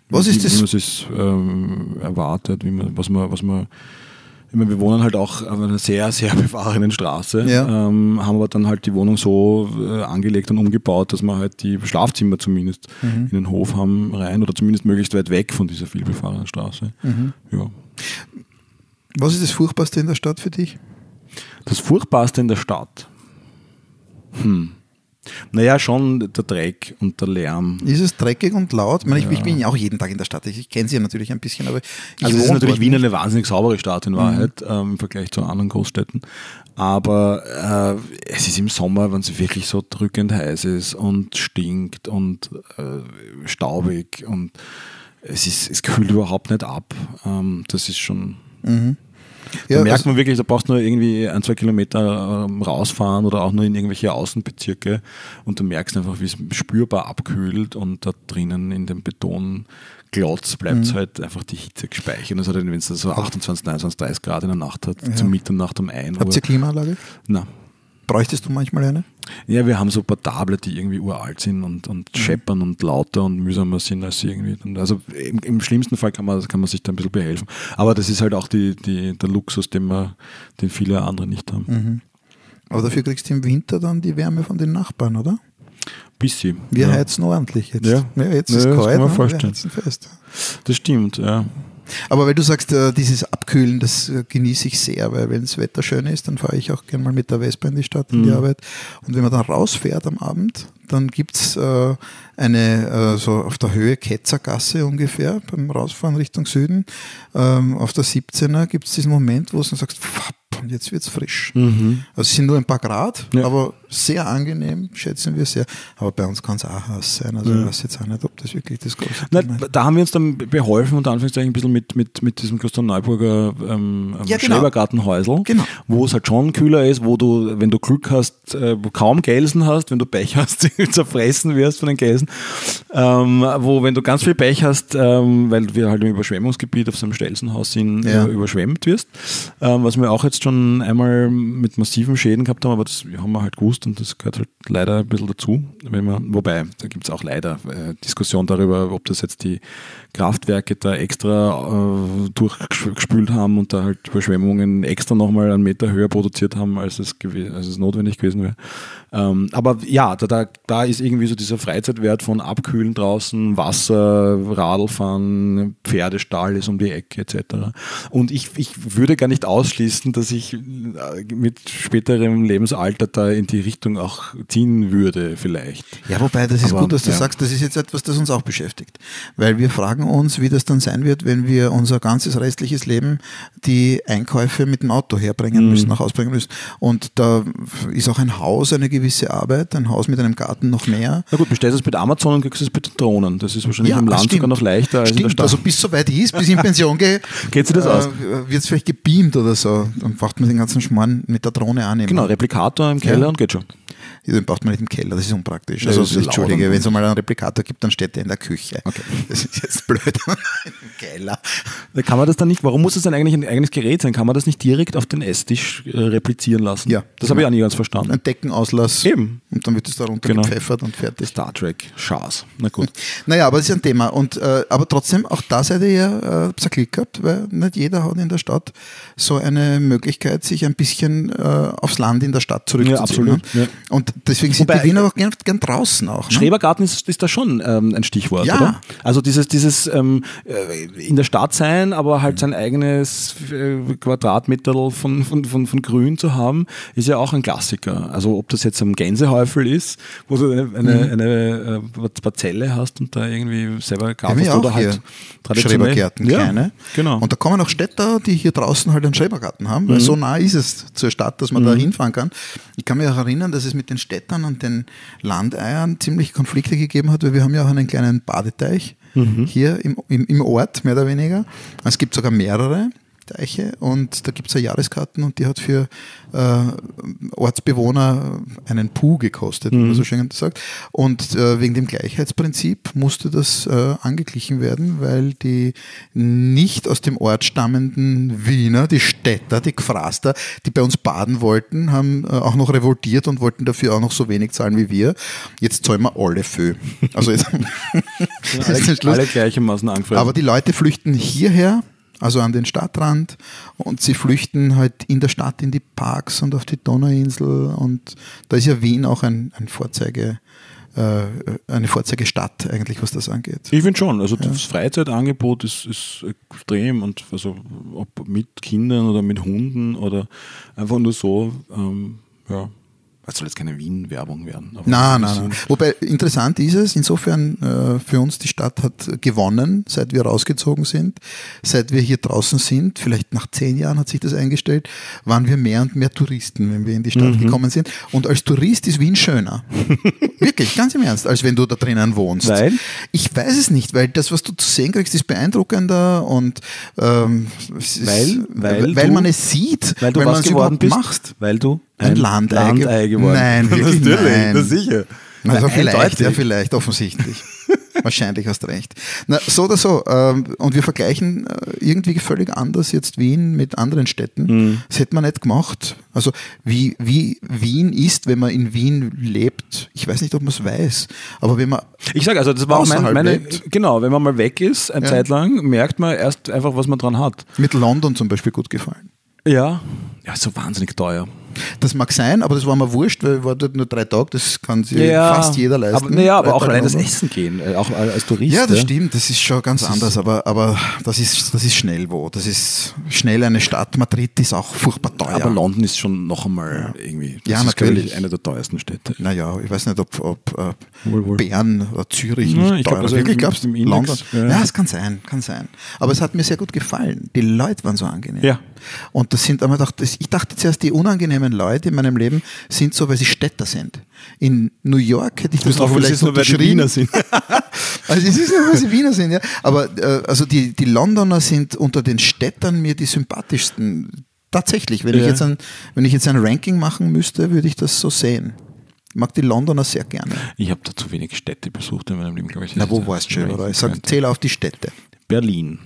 was wie, ist das? wie man es ähm, erwartet, wie man, was man, was man ich meine, wir wohnen halt auch auf einer sehr, sehr <laughs> befahrenen Straße, ja. ähm, haben aber dann halt die Wohnung so äh, angelegt und umgebaut, dass wir halt die Schlafzimmer zumindest mhm. in den Hof haben rein oder zumindest möglichst weit weg von dieser viel befahrenen Straße. Mhm. Ja. Was ist das Furchtbarste in der Stadt für dich? Das Furchtbarste in der Stadt? Hm. Naja, schon der Dreck und der Lärm. Ist es dreckig und laut? Ich, meine, ja. ich, bin ja auch jeden Tag in der Stadt. Ich, kenne sie ja natürlich ein bisschen, aber Also es ist natürlich Wien eine wahnsinnig saubere Stadt in Wahrheit, mhm. ähm, im Vergleich zu anderen Großstädten. Aber äh, es ist im Sommer, wenn es wirklich so drückend heiß ist und stinkt und äh, staubig und es, ist, es kühlt überhaupt nicht ab. Ähm, das ist schon. Mhm. Da ja, merkt man wirklich, da brauchst du nur irgendwie ein, zwei Kilometer ähm, rausfahren oder auch nur in irgendwelche Außenbezirke und du merkst einfach, wie es spürbar abkühlt und da drinnen in dem Betonglotz bleibt mhm. halt einfach die Hitze gespeichert. Halt, wenn es so 28, 29, 30 Grad in der Nacht hat, ja. zum Mitternacht um ein. Habt ihr Klimaanlage? Nein. Bräuchtest du manchmal eine? Ja, wir haben so Portable, die irgendwie uralt sind und, und mhm. scheppern und lauter und mühsamer sind als sie irgendwie. Also im, im, schlimmsten Fall kann man, kann man sich da ein bisschen behelfen. Aber das ist halt auch die, die, der Luxus, den, wir, den viele andere nicht haben. Mhm. Aber dafür kriegst du im Winter dann die Wärme von den Nachbarn, oder? Bisschen. Wir ja. heizen ordentlich jetzt. Ja. jetzt Ja, ist das kalt, kann man ne? vorstellen. Das stimmt, ja. Aber weil du sagst, äh, dieses Abkühlen, das äh, genieße ich sehr, weil wenn das Wetter schön ist, dann fahre ich auch gerne mal mit der Vespa in die Stadt, in die Mhm. Arbeit. Und wenn man dann rausfährt am Abend, dann gibt's äh, eine, äh, so auf der Höhe Ketzergasse ungefähr, beim Rausfahren Richtung Süden, ähm, auf der 17er gibt's diesen Moment, wo du dann sagst, "Fapp, und jetzt wird's frisch. Also es sind nur ein paar Grad, Ja. aber sehr angenehm, schätzen wir sehr. Aber bei uns kann es auch heiß sein. Also ich weiß jetzt auch nicht, ob das wirklich das große ist. da haben wir uns dann beholfen, unter Anführungszeichen, ein bisschen mit, mit, mit diesem Christian Neuburger ähm, Ja, genau. Schrebergartenhäusl, Genau. wo es halt schon kühler ist, wo du, wenn du Glück hast, äh, kaum Gelsen hast, wenn du Pech hast, <laughs> zerfressen wirst von den Gelsen, ähm, wo, wenn du ganz viel Pech hast, ähm, weil wir halt im Überschwemmungsgebiet auf so einem Stelzenhaus sind, Ja. äh, überschwemmt wirst, ähm, was wir auch jetzt schon einmal mit massiven Schäden gehabt haben, aber das haben wir halt gewusst und das gehört halt leider ein bisschen dazu. Wenn man, wobei, da gibt es auch leider äh, Diskussion darüber, ob das jetzt die Kraftwerke da extra äh, durchgespült haben und da halt Überschwemmungen extra nochmal einen Meter höher produziert haben, als es, als es notwendig gewesen wäre. Ähm, aber ja, da, da, da ist irgendwie so dieser Freizeitwert von Abkühlen draußen, Wasser, Radlfahren, Pferdestall ist um die Ecke etc. Und ich, ich würde gar nicht ausschließen, dass ich äh, mit späterem Lebensalter da in die Richtung auch ziehen würde vielleicht. Ja, wobei, das ist Aber, gut, dass du ja. sagst, das ist jetzt etwas, das uns auch beschäftigt. Weil wir fragen uns, wie das dann sein wird, wenn wir unser ganzes restliches Leben die Einkäufe mit dem Auto herbringen Mhm. müssen, nach Hause bringen müssen. Und da ist auch ein Haus eine gewisse Arbeit, ein Haus mit einem Garten noch mehr. Na gut, bestellst du es mit Amazon und kriegst es mit Drohnen. Das ist wahrscheinlich im Land stimmt. sogar noch leichter als in der Stimmt, Stadt. also bis soweit ist, bis ich in <laughs> Pension gehe, Geht sich das aus? wird es vielleicht gebeamt oder so. Dann braucht man den ganzen Schmarrn mit der Drohne annehmen. Genau, Replikator im Keller Ja. und geht schon. Den braucht man nicht im Keller, das ist unpraktisch. Also, das ist Entschuldige, wenn es mal einen Replikator gibt, dann steht der in der Küche. Okay. Das ist jetzt blöd. <laughs> Im Keller. Da Kann man das dann nicht, warum muss es dann eigentlich ein eigenes Gerät sein? Kann man das nicht direkt auf den Esstisch äh, replizieren lassen? Ja. Das habe ich auch nie ganz verstanden. Ein Deckenauslass. Eben. Und dann wird es da runter Genau. und fertig. Star Trek, Schaß. Na gut. <laughs> Naja, aber das ist ein Thema. Und, äh, aber trotzdem, auch da seid ihr ja äh, Glück gehabt, weil nicht jeder hat in der Stadt so eine Möglichkeit, sich ein bisschen äh, aufs Land in der Stadt zurückzuziehen. Ja, absolut, ja. Und deswegen sind Wobei- die Wiener auch gern, gern draußen auch. Ne? Schrebergarten ist, ist da schon ähm, ein Stichwort, Ja. oder? Also dieses, dieses ähm, äh, in der Stadt sein, aber halt sein eigenes äh, Quadratmeter von, von, von, von Grün zu haben, ist ja auch ein Klassiker. Also ob das jetzt am Gänsehäufel ist, wo du eine, eine, eine äh, Parzelle hast und da irgendwie selber gartelst ja oder halt. Schrebergärten, ja, kleine. Genau. Und da kommen auch Städter, die hier draußen halt einen Schrebergarten haben, weil Mhm. so nah ist es zur Stadt, dass man da hinfahren kann. Ich kann mich auch erinnern, dass es mit den Städtern und den Landeiern ziemlich Konflikte gegeben hat, weil wir haben ja auch einen kleinen Badeteich Mhm. hier im, im, im Ort, mehr oder weniger. Es gibt sogar mehrere. Teiche und da gibt es ja Jahreskarten und die hat für äh, Ortsbewohner einen Puh gekostet, wie man so schön sagt. Und äh, wegen dem Gleichheitsprinzip musste das äh, angeglichen werden, weil die nicht aus dem Ort stammenden Wiener, die Städter, die Gefraster, die bei uns baden wollten, haben äh, auch noch revoltiert und wollten dafür auch noch so wenig zahlen wie wir. Jetzt zahlen wir alle für. Also jetzt, <laughs> <laughs> Schluss. alle gleichermaßen angefressen. Aber die Leute flüchten hierher, also an den Stadtrand, und sie flüchten halt in der Stadt in die Parks und auf die Donauinsel. Und da ist ja Wien auch ein, ein Vorzeige, äh, eine Vorzeigestadt eigentlich, was das angeht. Ich finde schon, also das Freizeitangebot ist, ist extrem und also ob mit Kindern oder mit Hunden oder einfach nur so, ähm, ja. Es soll jetzt keine Wien-Werbung werden. Nein, das nein, nein. Wobei interessant ist es, insofern äh, für uns, die Stadt hat gewonnen, seit wir rausgezogen sind, seit wir hier draußen sind, vielleicht nach zehn Jahren hat sich das eingestellt, waren wir mehr und mehr Touristen, wenn wir in die Stadt Mhm. gekommen sind. Und als Tourist ist Wien schöner. <laughs> Wirklich, ganz im Ernst, als wenn du da drinnen wohnst. Weil? Ich weiß es nicht, weil das, was du zu sehen kriegst, ist beeindruckender und ähm, es ist, Weil- weil weil man es sieht, Weil du man was es geworden überhaupt bist? macht. Weil du Ein Landei ge- Landei geworden Nein, <laughs> wirklich Natürlich, nein. na sicher. Also Na, vielleicht, eindeutig. ja, vielleicht, offensichtlich. <laughs> Wahrscheinlich hast recht. Na, so oder so. Ähm, und wir vergleichen äh, irgendwie völlig anders jetzt Wien mit anderen Städten. Mhm. Das hätte man nicht gemacht. Also wie, wie Wien ist, wenn man in Wien lebt, ich weiß nicht, ob man es weiß, aber wenn man Ich sage also, das war auch mein, meine, lebt. genau, wenn man mal weg ist, eine Ja. Zeit lang, merkt man erst einfach, was man dran hat. mit London zum Beispiel gut gefallen. Ja. Ja, so wahnsinnig teuer. Das mag sein, aber das war mir wurscht, weil ich war dort nur drei Tage, das kann sich ja, fast jeder leisten. Aber, naja, aber auch allein das Essen gehen, äh, auch als Tourist. Ja, das stimmt, das ist schon ganz das anders, aber, aber das, ist, das ist schnell wo. Das ist schnell eine Stadt. Madrid ist auch furchtbar teuer. Aber London ist schon noch einmal ja. irgendwie, das ja, ist natürlich. eine der teuersten Städte. Naja, ich weiß nicht, ob, ob äh, wohl, wohl. Bern oder Zürich ja, nicht ich teuer glaub, also Wirklich glaubst du? London? Ja. ja, es kann sein, kann sein. Aber es hat mir sehr gut gefallen. Die Leute waren so angenehm. Ja. Und das sind, ich dachte zuerst, die unangenehmen Leute in meinem Leben sind so, weil sie Städter sind. In New York hätte ich das auch vielleicht nur, weil sie Wiener sind. <laughs> also es ist nur, weil sie Wiener sind, ja. Aber äh, also die, die Londoner sind unter den Städtern mir die sympathischsten. Tatsächlich, wenn, ja. ich jetzt ein, wenn ich jetzt ein Ranking machen müsste, würde ich das so sehen. Ich mag die Londoner sehr gerne. Ich habe da zu wenig Städte besucht in meinem Leben, glaube ich. Na, wo warst du schon? Oder? Ich sage, zähle auf die Städte. Berlin.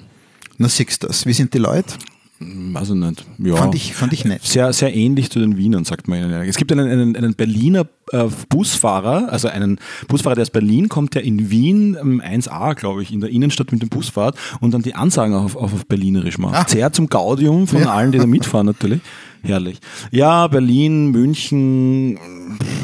Na, siehst du das. Wie sind die Leute? Ich nicht. Ja. Fand, ich, fand ich nett. Sehr, sehr ähnlich zu den Wienern, sagt man. Es gibt einen, einen, einen Berliner äh, Busfahrer, also einen Busfahrer, der aus Berlin kommt, der in Wien ähm, 1a, glaube ich, in der Innenstadt mit dem Bus fährt und dann die Ansagen auf, auf, auf Berlinerisch macht. Ah. Sehr zum Gaudium von ja. allen, die da mitfahren natürlich. Herrlich. Ja, Berlin, München,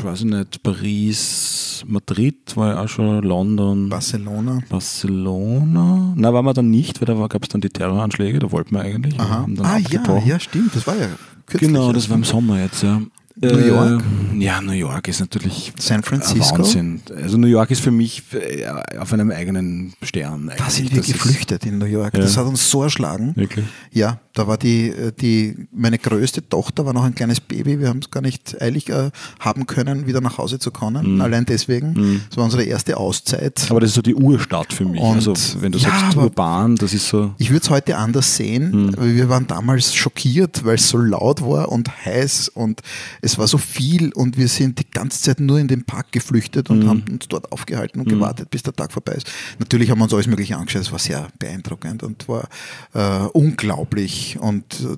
weiß ich nicht, Paris, Madrid war ja auch schon, London. Barcelona. Barcelona. Na, waren wir dann nicht, weil da gab es dann die Terroranschläge, da wollten wir eigentlich. Aha. ah, ja, ja, stimmt, das war ja kürzlich. Genau, das war im Sommer jetzt, ja. New York? Äh, ja, New York ist natürlich San Francisco. Wahnsinn. Also New York ist für mich äh, auf einem eigenen Stern. Da sind wir das geflüchtet in New York. Ja. Das hat uns so erschlagen. Wirklich? Ja, da war die, äh, die, meine größte Tochter war noch ein kleines Baby. Wir haben es gar nicht eilig äh, haben können, wieder nach Hause zu kommen. Mhm. Allein deswegen. Mhm. Das war unsere erste Auszeit. Aber das ist so die Urstadt für mich. Und also wenn du ja, sagst urban, das ist so. Ich würde es heute anders sehen. Mhm. Wir waren damals schockiert, weil es so laut war und heiß und es war so viel und wir sind die ganze Zeit nur in den Park geflüchtet und mhm. haben uns dort aufgehalten und mhm. gewartet, bis der Tag vorbei ist. Natürlich haben wir uns alles Mögliche angeschaut. Es war sehr beeindruckend und war äh, unglaublich. Und äh,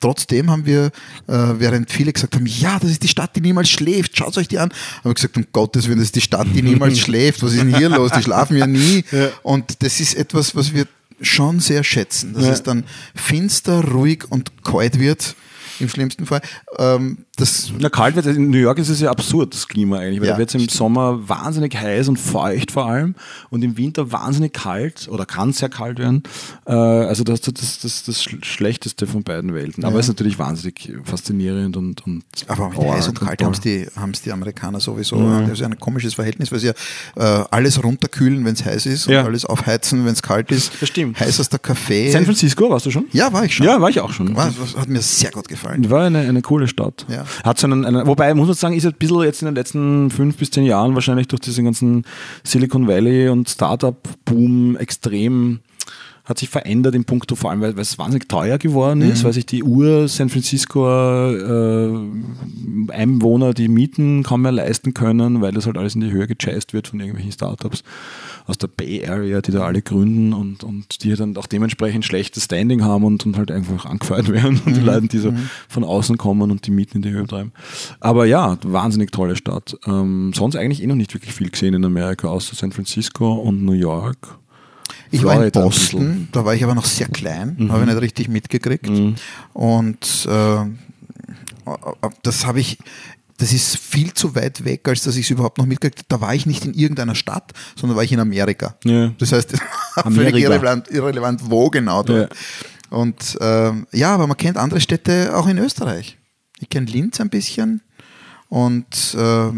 trotzdem haben wir, äh, während viele gesagt haben, ja, das ist die Stadt, die niemals schläft, schaut euch die an, haben wir gesagt, um Gottes Willen, das ist die Stadt, die niemals <laughs> schläft. Was ist denn hier los? Die schlafen ja nie. <laughs> Ja. Und das ist etwas, was wir schon sehr schätzen, dass ja. es dann finster, ruhig und kalt wird im schlimmsten Fall. Ähm, das Na, kalt wird in New York ist es ja absurd, das Klima eigentlich, weil ja, da wird es im Sommer wahnsinnig heiß und feucht vor allem und im Winter wahnsinnig kalt oder kann sehr kalt werden. Äh, also das ist das, das, das, Schlechteste von beiden Welten. Aber es ist natürlich wahnsinnig faszinierend und. und Aber mit heiß und kalt haben es die, die Amerikaner sowieso. Ja. Das ist ein komisches Verhältnis, weil sie ja äh, alles runterkühlen, wenn es heiß ist und ja. alles aufheizen, wenn es kalt ist. Das stimmt. Heiß aus der Kaffee. San Francisco warst du schon? Ja, war ich schon. Ja, war ich auch schon. War, hat mir sehr gut gefallen. War eine, eine coole Stadt. Ja. Hat so einen, einen, wobei, muss man sagen, ist ein bisschen jetzt in den letzten fünf bis zehn Jahren wahrscheinlich durch diesen ganzen Silicon Valley und Startup-Boom extrem hat sich verändert im Punkto, vor allem weil, weil es wahnsinnig teuer geworden ist, mhm. weil sich die Ur San Francisco äh, Einwohner die Mieten kaum mehr leisten können, weil das halt alles in die Höhe gechased wird von irgendwelchen Startups aus der Bay Area, die da alle gründen und, und die dann auch dementsprechend schlechtes Standing haben und, und halt einfach angefeuert <laughs> werden von mhm. den Leuten, die so mhm. von außen kommen und die Mieten in die Höhe treiben. Aber ja, wahnsinnig tolle Stadt. Ähm, sonst eigentlich eh noch nicht wirklich viel gesehen in Amerika, außer San Francisco und New York. Ich war in Boston, da war ich aber noch sehr klein, mhm. habe ich nicht richtig mitgekriegt. Mhm. Und äh, das habe ich, das ist viel zu weit weg, als dass ich es überhaupt noch mitgekriegt Da war ich nicht in irgendeiner Stadt, sondern war ich in Amerika. Ja. Das heißt, <laughs> völlig irrelevant, irrelevant, wo genau. Ja. Und ähm, ja, aber man kennt andere Städte auch in Österreich. Ich kenne Linz ein bisschen und äh,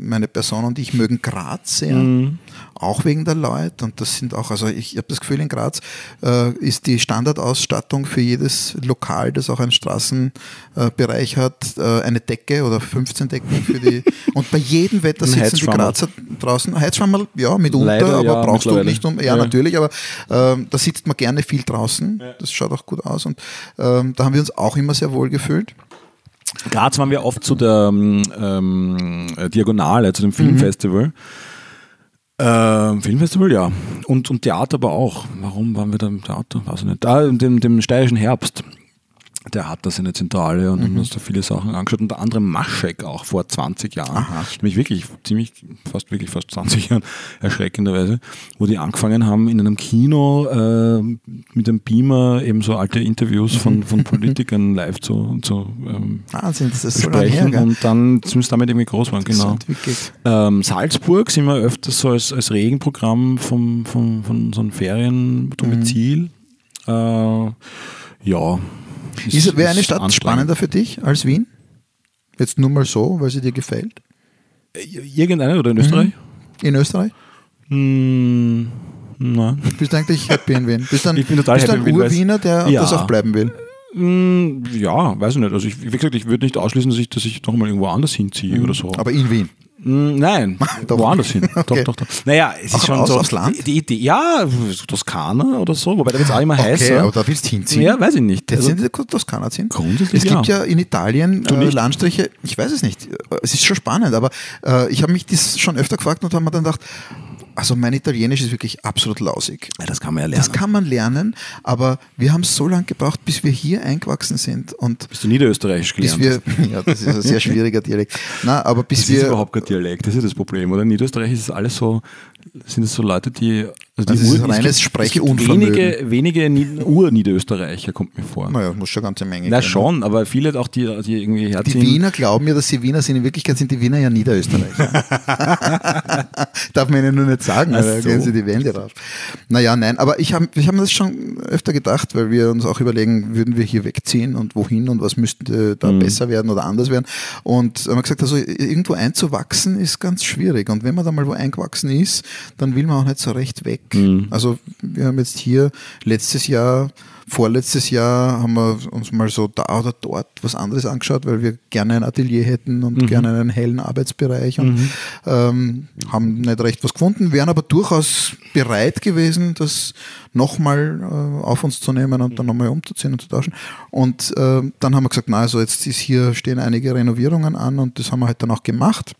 meine Person und ich mögen Graz sehr, mhm. auch wegen der Leute. Und das sind auch, also ich, ich habe das Gefühl, in Graz äh, ist die Standardausstattung für jedes Lokal, das auch einen Straßenbereich äh, hat, äh, eine Decke oder 15 Decken für die. <laughs> und bei jedem Wetter sitzen die Grazer draußen. Heizschwammerl, ja, mitunter, Leider, aber ja, brauchst du nicht um. Ja, ja. natürlich, aber ähm, da sitzt man gerne viel draußen. Ja. Das schaut auch gut aus. Und ähm, da haben wir uns auch immer sehr wohl gefühlt. Graz waren wir oft zu der ähm, Diagonale, zu dem Filmfestival. Mhm. Ähm, Filmfestival, ja. Und, und Theater aber auch. Warum waren wir da im Theater? Weiß ich nicht. Da, dem, dem steirischen Herbst. Der hat da seine Zentrale und mhm. uns da viele Sachen angeschaut. Unter anderem Maschek auch vor 20 Jahren. Aha. Nämlich wirklich, ziemlich, fast wirklich fast 20 Jahren, erschreckenderweise, wo die angefangen haben, in einem Kino äh, mit einem Beamer eben so alte Interviews von, <laughs> von Politikern live zu, zu ähm, Wahnsinn, das ist besprechen. So her, und dann sind sie damit irgendwie groß waren, genau. Ähm, Salzburg sind wir öfters so als, als Regenprogramm vom, vom, von so einem Feriendomizil. Mhm. Äh, ja, ist, Wäre eine Stadt spannender für dich als Wien? Jetzt nur mal so, weil sie dir gefällt? Äh, irgendeine oder in Österreich? Mhm. In Österreich? Mm, nein. Bist du eigentlich happy in Wien? Bist du ein, ich bin total bist happy ein Urwiener, der ja. das auch bleiben will? Mm, ja, weiß ich nicht. Also ich, wie gesagt, ich würde nicht ausschließen, dass ich, dass ich nochmal irgendwo anders hinziehe mhm. oder so. Aber in Wien? Hm, nein, <laughs> woanders hin. Okay. Doch, doch, doch. Naja, es ist schon aus, so. Aufs Land? Die Idee, ja, Toskana oder so, wobei da wird es auch immer okay, heißer. aber da willst du hinziehen? Ja, weiß ich nicht. Also, sind die Toskana ziehen? Grundsätzlich Es gibt ja, ja in Italien äh, Landstriche, ich weiß es nicht, es ist schon spannend, aber äh, ich habe mich das schon öfter gefragt und habe mir dann gedacht, also mein Italienisch ist wirklich absolut lausig. Ja, das kann man ja lernen. Das kann man lernen, aber wir haben so lange gebraucht, bis wir hier eingewachsen sind. Und bis du Niederösterreichisch gelernt wir, <laughs> Ja, das ist ein sehr schwieriger Dialekt. Na, aber bis das wir, ist überhaupt kein Dialekt, das ist das Problem. Oder in Niederösterreich ist es alles so, sind es so Leute, die. Also die also Ur, reines es wenige, wenige Ur-Niederösterreicher, kommt mir vor. Naja, muss schon eine ganze Menge. Na schon, aber viele auch, die, die irgendwie herziehen. Die Wiener glauben ja, dass sie Wiener sind. In Wirklichkeit sind die Wiener ja Niederösterreicher. <laughs> Darf man ihnen nur nicht sagen, aber so. gehen sie die Wände rauf. Naja, nein, aber ich habe ich hab mir das schon öfter gedacht, weil wir uns auch überlegen, würden wir hier wegziehen und wohin und was müsste da mhm. besser werden oder anders werden. Und haben wir gesagt, also irgendwo einzuwachsen ist ganz schwierig. Und wenn man da mal wo eingewachsen ist, dann will man auch nicht so recht weg. Mhm. Also wir haben jetzt hier letztes Jahr, vorletztes Jahr haben wir uns mal so da oder dort was anderes angeschaut, weil wir gerne ein Atelier hätten und mhm. gerne einen hellen Arbeitsbereich und mhm. ähm, haben nicht recht was gefunden, wären aber durchaus bereit gewesen, das nochmal äh, auf uns zu nehmen und dann nochmal umzuziehen und zu tauschen. Und äh, dann haben wir gesagt, na, also jetzt ist hier stehen einige Renovierungen an und das haben wir halt dann auch gemacht.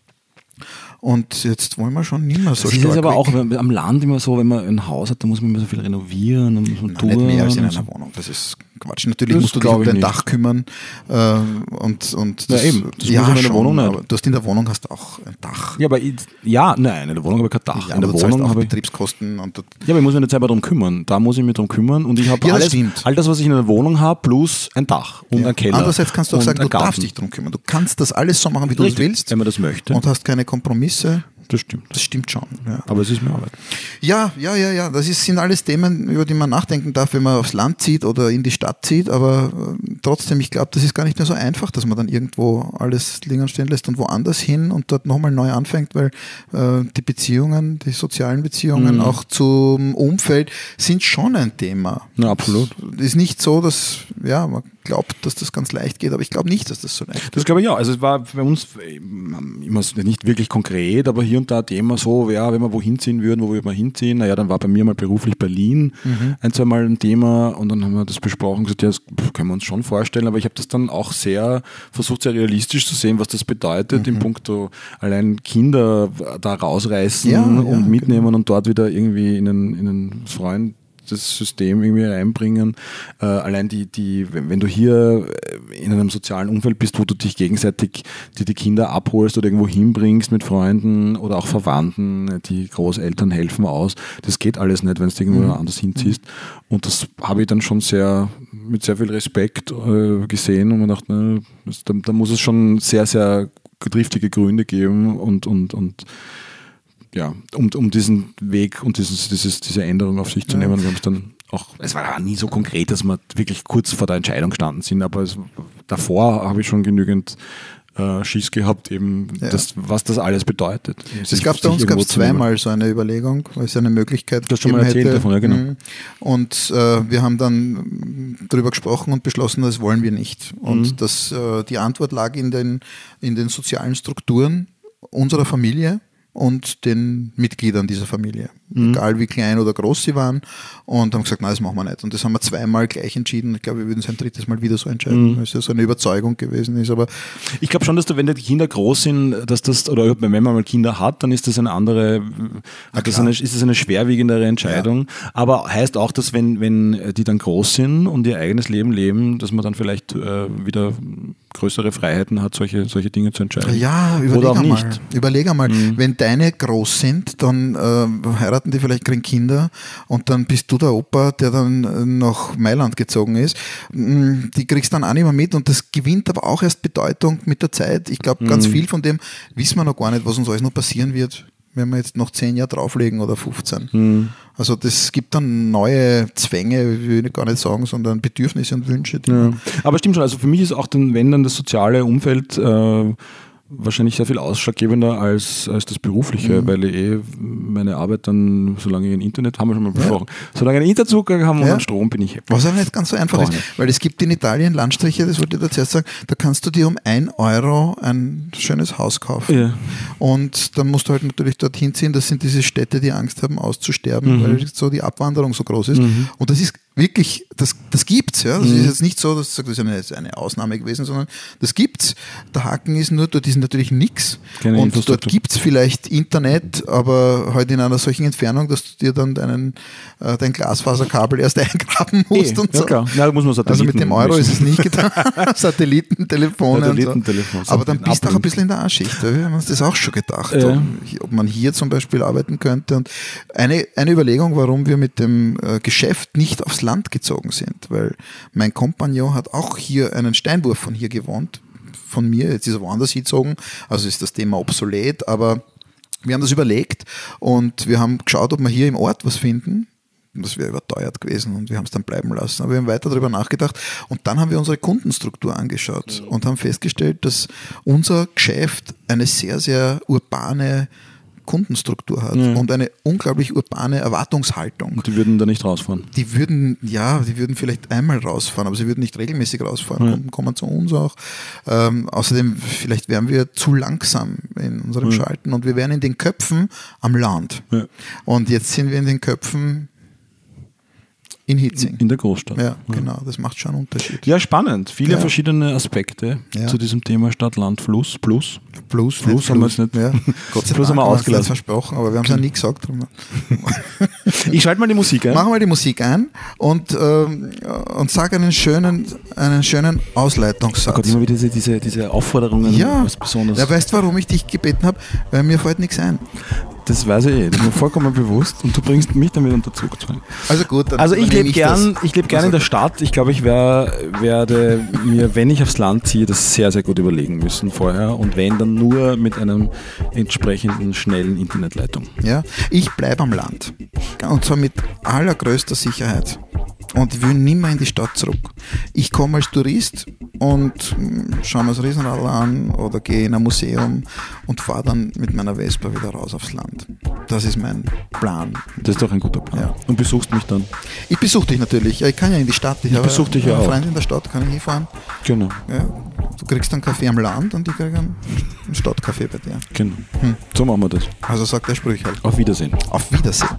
Und jetzt wollen wir schon nicht mehr so das stark. Das ist aber auch am Land immer so, wenn man ein Haus hat, dann muss man immer so viel renovieren und muss man Nein, Nicht mehr als in einer so. Wohnung. Das ist Quatsch. Natürlich das musst du dich um dein nicht. Dach kümmern. Äh, und, und das, ja, eben. Das ja, in der Wohnung nicht. Aber du hast in der Wohnung hast auch ein Dach. Ja, aber ich, ja, nein, in der Wohnung habe ich kein Dach. Ja, in der Wohnung habe ich Betriebskosten. Und ja, aber ich muss mich nicht selber darum kümmern. Da muss ich mich darum kümmern und ich habe ja, alles, all das, was ich in einer Wohnung habe, plus ein Dach und ja. ein Keller. Andererseits kannst du auch sagen, du darfst dich darum kümmern. Du kannst das alles so machen, wie du es willst. Wenn man das möchte. Und hast keine Kompromisse. Das stimmt. Das stimmt schon. Ja. Aber es ist mehr Arbeit. Ja, ja, ja, ja. Das ist, sind alles Themen, über die man nachdenken darf, wenn man aufs Land zieht oder in die Stadt zieht. Aber äh, trotzdem, ich glaube, das ist gar nicht mehr so einfach, dass man dann irgendwo alles liegen und stehen lässt und woanders hin und dort nochmal neu anfängt, weil äh, die Beziehungen, die sozialen Beziehungen mhm. auch zum Umfeld sind schon ein Thema. Na, absolut. Es ist nicht so, dass, ja, man glaubt, dass das ganz leicht geht, aber ich glaube nicht, dass das so leicht geht. Das glaube ich ja. Also es war bei uns immer nicht wirklich konkret, aber hier und da Thema so, ja, wenn wir wohin ziehen würden, wo würden wir hinziehen? Naja, dann war bei mir mal beruflich Berlin mhm. ein, zwei Mal ein Thema und dann haben wir das besprochen und gesagt, ja, das können wir uns schon vorstellen, aber ich habe das dann auch sehr versucht, sehr realistisch zu sehen, was das bedeutet mhm. im Punkto allein Kinder da rausreißen ja, und ja, mitnehmen genau. und dort wieder irgendwie in einen, in einen Freund das System irgendwie reinbringen. Äh, allein die, die, wenn du hier äh, in einem sozialen Umfeld bist, wo du dich gegenseitig die, die Kinder abholst oder irgendwo hinbringst mit Freunden oder auch Verwandten, die Großeltern helfen aus, das geht alles nicht, wenn du irgendwo mhm. anders hinziehst. Und das habe ich dann schon sehr mit sehr viel Respekt äh, gesehen und man dachte, ne, da, da muss es schon sehr, sehr triftige Gründe geben und, und, und ja, um, um diesen Weg und dieses, dieses, diese Änderung auf sich zu ja. nehmen. Wir haben es dann auch, es war nie so konkret, dass wir wirklich kurz vor der Entscheidung gestanden sind, aber es, davor habe ich schon genügend äh, Schiss gehabt, eben ja. das, was das alles bedeutet. Es gab bei uns gab zweimal so eine Überlegung, weil es eine Möglichkeit das schon mal erzählt hätte. davon, ja genau. Mhm. Und äh, wir haben dann darüber gesprochen und beschlossen, das wollen wir nicht. Und mhm. das, äh, die Antwort lag in den, in den sozialen Strukturen unserer Familie und den Mitgliedern dieser Familie. Mhm. Egal wie klein oder groß sie waren. Und haben gesagt, nein, das machen wir nicht. Und das haben wir zweimal gleich entschieden. Ich glaube, wir würden es ein drittes Mal wieder so entscheiden, mhm. weil es ja so eine Überzeugung gewesen ist. Aber ich glaube schon, dass du, wenn die Kinder groß sind, dass das, oder wenn man mal Kinder hat, dann ist das eine andere, das eine, ist das eine schwerwiegendere Entscheidung. Ja. Aber heißt auch, dass wenn, wenn die dann groß sind und ihr eigenes Leben leben, dass man dann vielleicht äh, wieder größere Freiheiten hat, solche, solche Dinge zu entscheiden. Ja, überleg einmal. Nicht. Überleg einmal, mhm. wenn deine groß sind, dann äh, heiraten die vielleicht, kriegen Kinder und dann bist du der Opa, der dann nach Mailand gezogen ist. Mm, die kriegst dann auch nicht mehr mit und das gewinnt aber auch erst Bedeutung mit der Zeit. Ich glaube, ganz mhm. viel von dem wissen wir noch gar nicht, was uns alles noch passieren wird wenn wir jetzt noch zehn Jahre drauflegen oder 15. Mhm. Also das gibt dann neue Zwänge, will ich gar nicht sagen, sondern Bedürfnisse und Wünsche. Ja. Aber stimmt schon, also für mich ist auch dann, wenn dann das soziale Umfeld äh, wahrscheinlich sehr viel ausschlaggebender als, als das berufliche, mhm. weil ich eh meine Arbeit dann, solange ich ein Internet, haben wir schon mal besprochen, ja. solange ich einen Internetzugang haben ja. und Strom, bin ich happy. Was aber nicht ganz so einfach ist, weil es gibt in Italien Landstriche, das wollte ich dir zuerst sagen, da kannst du dir um ein Euro ein schönes Haus kaufen. Ja. Und dann musst du halt natürlich dorthin ziehen, das sind diese Städte, die Angst haben auszusterben, mhm. weil so die Abwanderung so groß ist. Mhm. Und das ist wirklich, das, das gibt's, ja. Das mhm. ist jetzt nicht so, dass das ist eine, eine Ausnahme gewesen, sondern das gibt's. Der Haken ist nur, dort ist natürlich nichts. Und dort gibt's vielleicht Internet, aber halt in einer solchen Entfernung, dass du dir dann deinen, äh, dein Glasfaserkabel erst <laughs> eingraben musst e, und so. klar. Ja, muss man also mit dem Euro ist es nicht getan. <laughs> Satellitentelefone. Satellitentelefon. So. Aber dann bist du auch ein bisschen in der A-Schicht. Wir haben uns das auch schon gedacht, ja. ob, ob, man hier zum Beispiel arbeiten könnte. Und eine, eine Überlegung, warum wir mit dem äh, Geschäft nicht aufs Land gezogen sind, weil mein Kompagnon hat auch hier einen Steinwurf von hier gewohnt, von mir, jetzt ist er woanders hingezogen, also ist das Thema obsolet, aber wir haben das überlegt und wir haben geschaut, ob wir hier im Ort was finden. Das wäre überteuert gewesen und wir haben es dann bleiben lassen. Aber wir haben weiter darüber nachgedacht und dann haben wir unsere Kundenstruktur angeschaut und haben festgestellt, dass unser Geschäft eine sehr, sehr urbane Kundenstruktur hat ja. und eine unglaublich urbane Erwartungshaltung. Und die würden da nicht rausfahren? Die würden, ja, die würden vielleicht einmal rausfahren, aber sie würden nicht regelmäßig rausfahren. Ja. Kunden kommen zu uns auch. Ähm, außerdem, vielleicht wären wir zu langsam in unserem ja. Schalten und wir wären in den Köpfen am Land. Und jetzt sind wir in den Köpfen in Hitzing. In der Großstadt. Ja, genau, das macht schon einen Unterschied. Ja, spannend. Viele ja. verschiedene Aspekte ja. zu diesem Thema Stadt, Land, Fluss, Plus. Plus, Plus haben wir es nicht. Ja. <laughs> Gott sei Plus Dank haben wir ausgelassen. versprochen, aber wir haben es ja nie gesagt. <laughs> ich schalte mal die Musik ein. Machen wir die Musik ein und, ähm, und sage einen schönen, einen schönen Ausleitungssatz. Oh Gott, immer wieder diese, diese, diese Aufforderungen. Ja, was besonders. Ja, weißt du, warum ich dich gebeten habe? Weil mir fällt nichts ein. Das weiß ich eh, das ist mir vollkommen <laughs> bewusst und du bringst mich damit unter Zugzwang. Also gut, Also ich lebe gern, ich lebe gern in der Stadt. Ich glaube, ich wär, werde mir, wenn ich aufs Land ziehe, das sehr, sehr gut überlegen müssen vorher und wenn, dann nur mit einem entsprechenden schnellen Internetleitung. Ja, ich bleibe am Land und zwar mit allergrößter Sicherheit und ich will nimmer in die Stadt zurück. Ich komme als Tourist und hm, schaue mir das Riesenrad an oder gehe in ein Museum und fahre dann mit meiner Vespa wieder raus aufs Land. Das ist mein Plan. Das ist doch ein guter Plan. Ja. Und besuchst mich dann? Ich besuche dich natürlich. Ich kann ja in die Stadt. Ich, ich besuche dich ja auch. Freund in der Stadt kann ich hinfahren. Genau. Ja, du kriegst einen Kaffee am Land und ich kriege einen Stadtkaffee bei dir. Genau. Hm. So machen wir das. Also sagt der Sprüch halt. Auf Wiedersehen. Auf Wiedersehen.